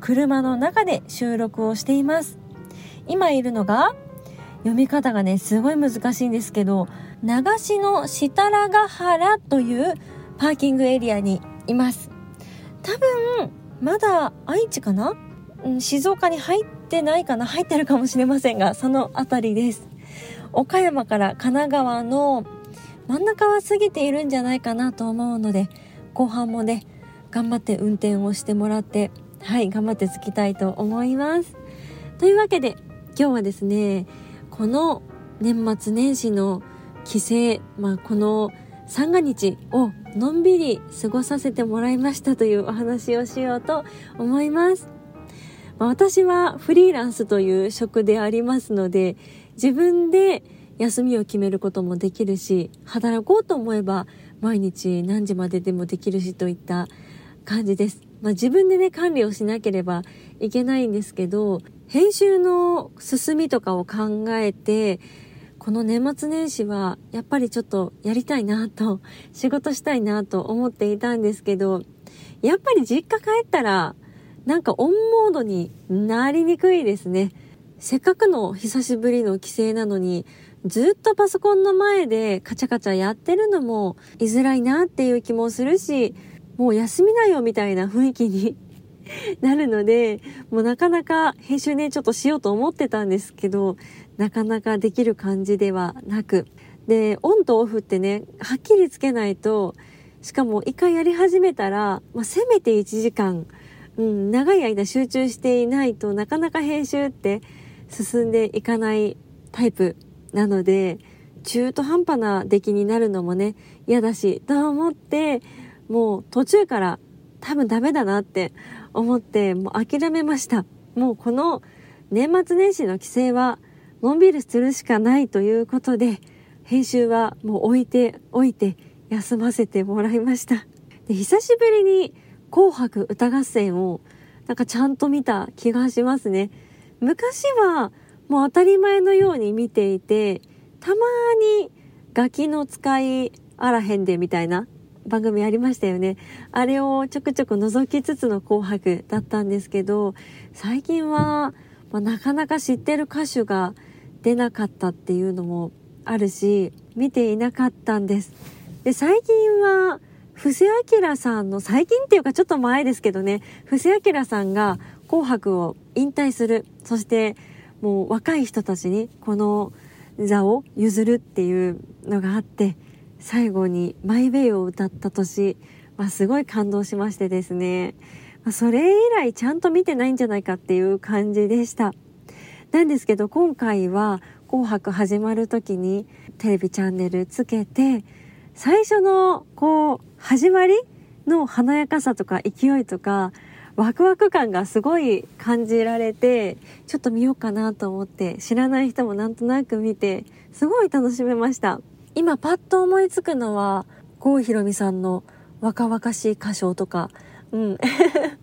車の中で収録をしています。今いるのが、読み方がね、すごい難しいんですけど、長篠設楽原というパーキングエリアにいます。多分、まだ愛知かな、うん、静岡に入ってないかな？入ってるかもしれませんが、そのあたりです。岡山から神奈川の真ん中は過ぎているんじゃないかなと思うので、後半もね、頑張って運転をしてもらって、はい、頑張って着きたいと思います。というわけで、今日はですね、この年末年始の帰省、まあ、この三が日をのんびり過ごさせてもらいましたというお話をしようと思います。まあ、私はフリーランスという職でありますので、自分で休みを決めることもできるし、働こうと思えば毎日何時まででもできるしといった感じです。まあ、自分でね、管理をしなければいけないんですけど、編集の進みとかを考えて、この年末年始はやっぱりちょっとやりたいなと、仕事したいなと思っていたんですけど、やっぱり実家帰ったら、なんかオンモードになりにくいですね。せっかくの久しぶりの帰省なのに、ずっとパソコンの前でカチャカチャやってるのも居づらいなっていう気もするし、もう休みなよみたいな雰囲気に なるので、もうなかなか編集ね、ちょっとしようと思ってたんですけど、なかなかできる感じではなく。で、オンとオフってね、はっきりつけないと、しかも一回やり始めたら、まあ、せめて1時間、うん、長い間集中していないとなかなか編集って進んでいかないタイプなので、中途半端な出来になるのもね、嫌だし、と思って、もう途中から多分ダメだなって思って、もう諦めました。もうこの年末年始の帰省は、のんびりするしかないということで、編集はもう置いておいて休ませてもらいました。で久しぶりに紅白歌合戦をなんかちゃんと見た気がしますね。昔はもう当たり前のように見ていて、たまにガキの使いあらへんでみたいな番組ありましたよね。あれをちょくちょく覗きつつの紅白だったんですけど、最近は、まあ、なかなか知ってる歌手が出なかったっていうのもあるし、見ていなかったんです。で、最近は、布施明さんの、最近っていうかちょっと前ですけどね、布施明さんが紅白を引退する。そして、もう若い人たちにこの座を譲るっていうのがあって、最後にマイウェイを歌った年、まあ、すごい感動しましてですね、まあ、それ以来ちゃんと見てないんじゃないかっていう感じでした。なんですけど今回は紅白始まる時にテレビチャンネルつけて、最初のこう始まりの華やかさとか勢いとかワクワク感がすごい感じられて、ちょっと見ようかなと思って知らない人もなんとなく見て、すごい楽しめました。今パッと思いつくのは郷ひろみさんの若々しい歌唱とか。うん。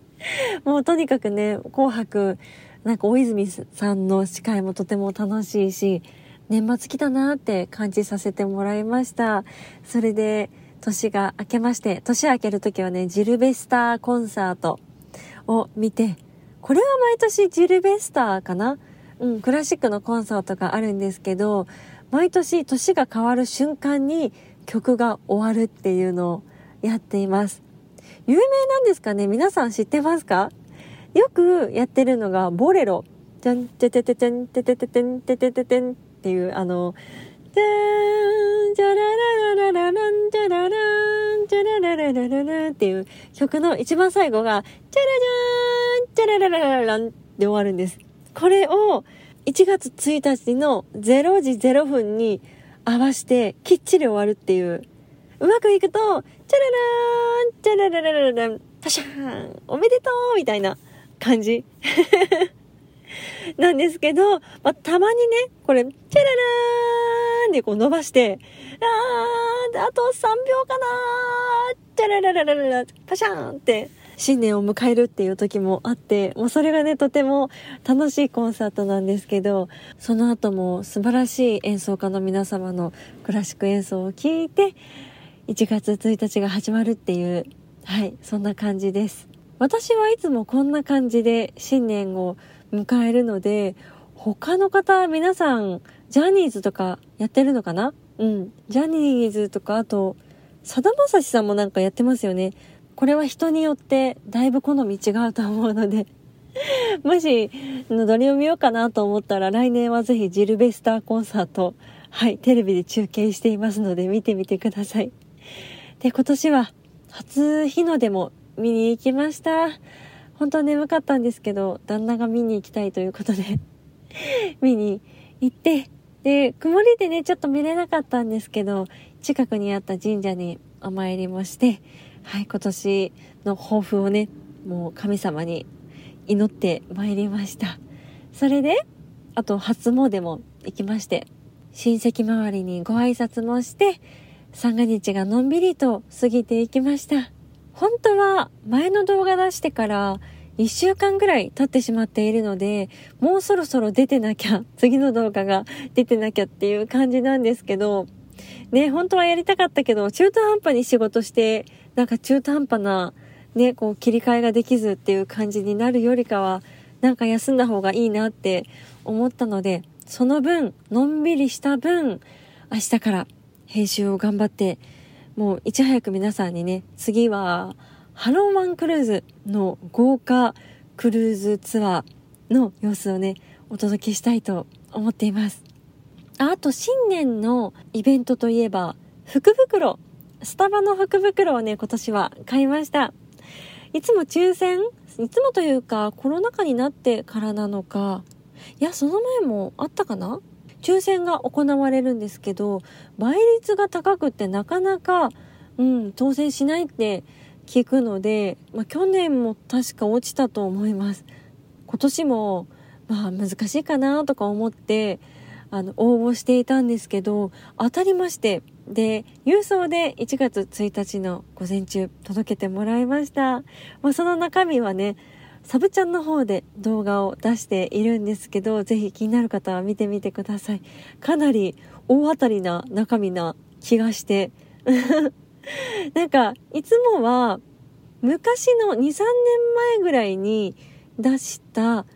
もうとにかくね「紅白」なんか大泉さんの司会もとても楽しいし年末来たなって感じさせてもらいました。それで年が明けまして年明ける時はねジルベスターコンサートを見てこれは毎年ジルベスターかな？うんクラシックのコンサートがあるんですけど毎年年が変わる瞬間に曲が終わるっていうのをやっています。有名なんですかね？皆さん知ってますか？よくやってるのがボレロ。じゃんててててんててててんててててんっていうあの、じゃーん、じゃららららららん、じゃららん、じゃらららららっていう曲の一番最後が、じゃらじゃーん、じゃらららららんで終わるんです。これを1月1日の0時0分に合わせてきっちり終わるっていう。うまくいくと、チャララーン、チャラララララン、パシャーン、おめでとうみたいな感じ。なんですけど、まあ、たまにね、これ、チャララーンでこう伸ばして、あー、あと3秒かなー、チャララララララ、パシャーンって、新年を迎えるっていう時もあって、もうそれがね、とても楽しいコンサートなんですけど、その後も素晴らしい演奏家の皆様のクラシック演奏を聴いて、1月1日が始まるっていう、はい、そんな感じです。私はいつもこんな感じで新年を迎えるので、他の方、皆さん、ジャニーズとかやってるのかな？うん。ジャニーズとか、あと、さだまさしさんもなんかやってますよね。これは人によってだいぶ好み違うと思うので もし、どれを見ようかなと思ったら、来年はぜひジルベスターコンサート、はい、テレビで中継していますので見てみてください。で、今年は初日の出も見に行きました。本当は眠かったんですけど、旦那が見に行きたいということで 見に行って、で、曇りでね、ちょっと見れなかったんですけど、近くにあった神社にお参りもして、はい、今年の抱負をね、もう神様に祈って参りました。それで、あと初詣も行きまして、親戚周りにご挨拶もして、三が日がのんびりと過ぎていきました。本当は前の動画出してから1週間ぐらい経ってしまっているので、もうそろそろ出てなきゃ、次の動画が出てなきゃっていう感じなんですけど、ね、本当はやりたかったけど、中途半端に仕事して、なんか中途半端な、ね、こう切り替えができずっていう感じになるよりかは、なんか休んだ方がいいなって思ったので、その分、のんびりした分、明日から編集を頑張ってもういち早く皆さんにね、次はハローマンクルーズの豪華クルーズツアーの様子をね、お届けしたいと思っています。あと新年のイベントといえば、福袋。スタバの福袋をね、今年は買いました。いつも抽選？いつもというか、コロナ禍になってからなのか、いや、その前もあったかな？抽選が行われるんですけど、倍率が高くってなかなか、うん、当選しないって聞くので、まあ、去年も確か落ちたと思います。今年も、まあ難しいかなとか思って、あの、応募していたんですけど、当たりまして、で、郵送で1月1日の午前中届けてもらいました。まあ、その中身はね、サブちゃんの方で動画を出しているんですけど、ぜひ気になる方は見てみてください。かなり大当たりな中身な気がして。なんか、いつもは昔の2、3年前ぐらいに出した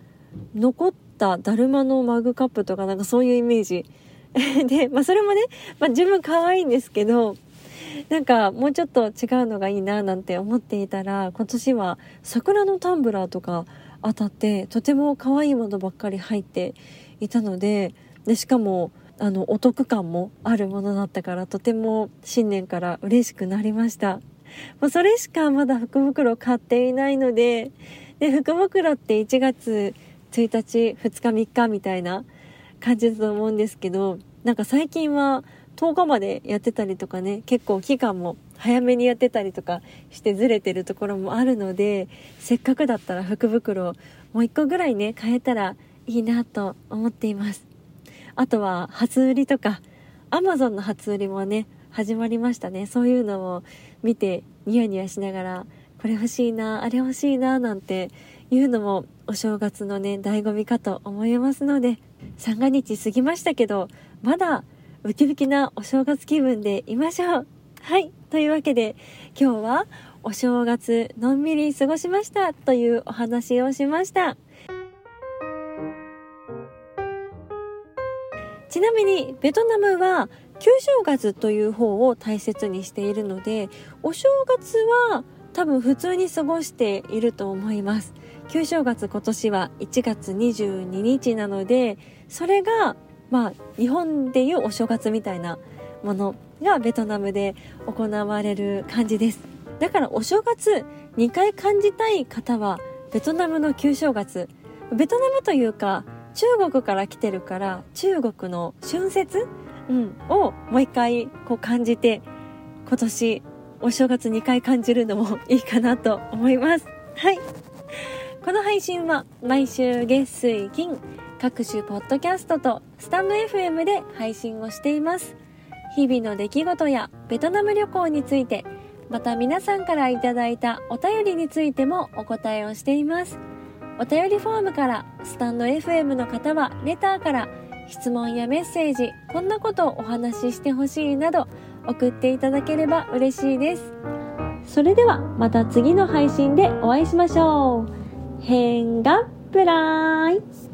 残っただるまのマグカップとかなんかそういうイメージ。で、まあそれもね、まあ十分可愛いんですけど、なんかもうちょっと違うのがいいななんて思っていたら今年は桜のタンブラーとか当たってとても可愛いものばっかり入っていたのででしかもあのお得感もあるものだったからとても新年から嬉しくなりました。もうそれしかまだ福袋買っていないのでで福袋って1月1日2日3日みたいな感じだと思うんですけどなんか最近は10日までやってたりとかね、結構期間も早めにやってたりとかしてずれてるところもあるので、せっかくだったら福袋もう1個ぐらいね、買えたらいいなと思っています。あとは初売りとか、Amazon の初売りもね、始まりましたね。そういうのを見てニヤニヤしながら、これ欲しいな、あれ欲しいな、なんていうのもお正月のね、醍醐味かと思いますので、三が日過ぎましたけど、まだウキウキなお正月気分でいましょう。はい。というわけで、今日はお正月のんびり過ごしましたというお話をしました。ちなみに、ベトナムは旧正月という方を大切にしているので、お正月は多分普通に過ごしていると思います。旧正月今年は1月22日なので、それがまあ、日本でいうお正月みたいなものがベトナムで行われる感じです。だからお正月2回感じたい方はベトナムの旧正月ベトナムというか中国から来てるから中国の春節、うん、をもう一回こう感じて今年お正月2回感じるのもいいかなと思います。はい。この配信は毎週月水金各種ポッドキャストとスタンド FM で配信をしています日々の出来事やベトナム旅行についてまた皆さんからいただいたお便りについてもお答えをしていますお便りフォームからスタンド FM の方はレターから質問やメッセージこんなことをお話ししてほしいなど送っていただければ嬉しいです。それではまた次の配信でお会いしましょう。変がプライ。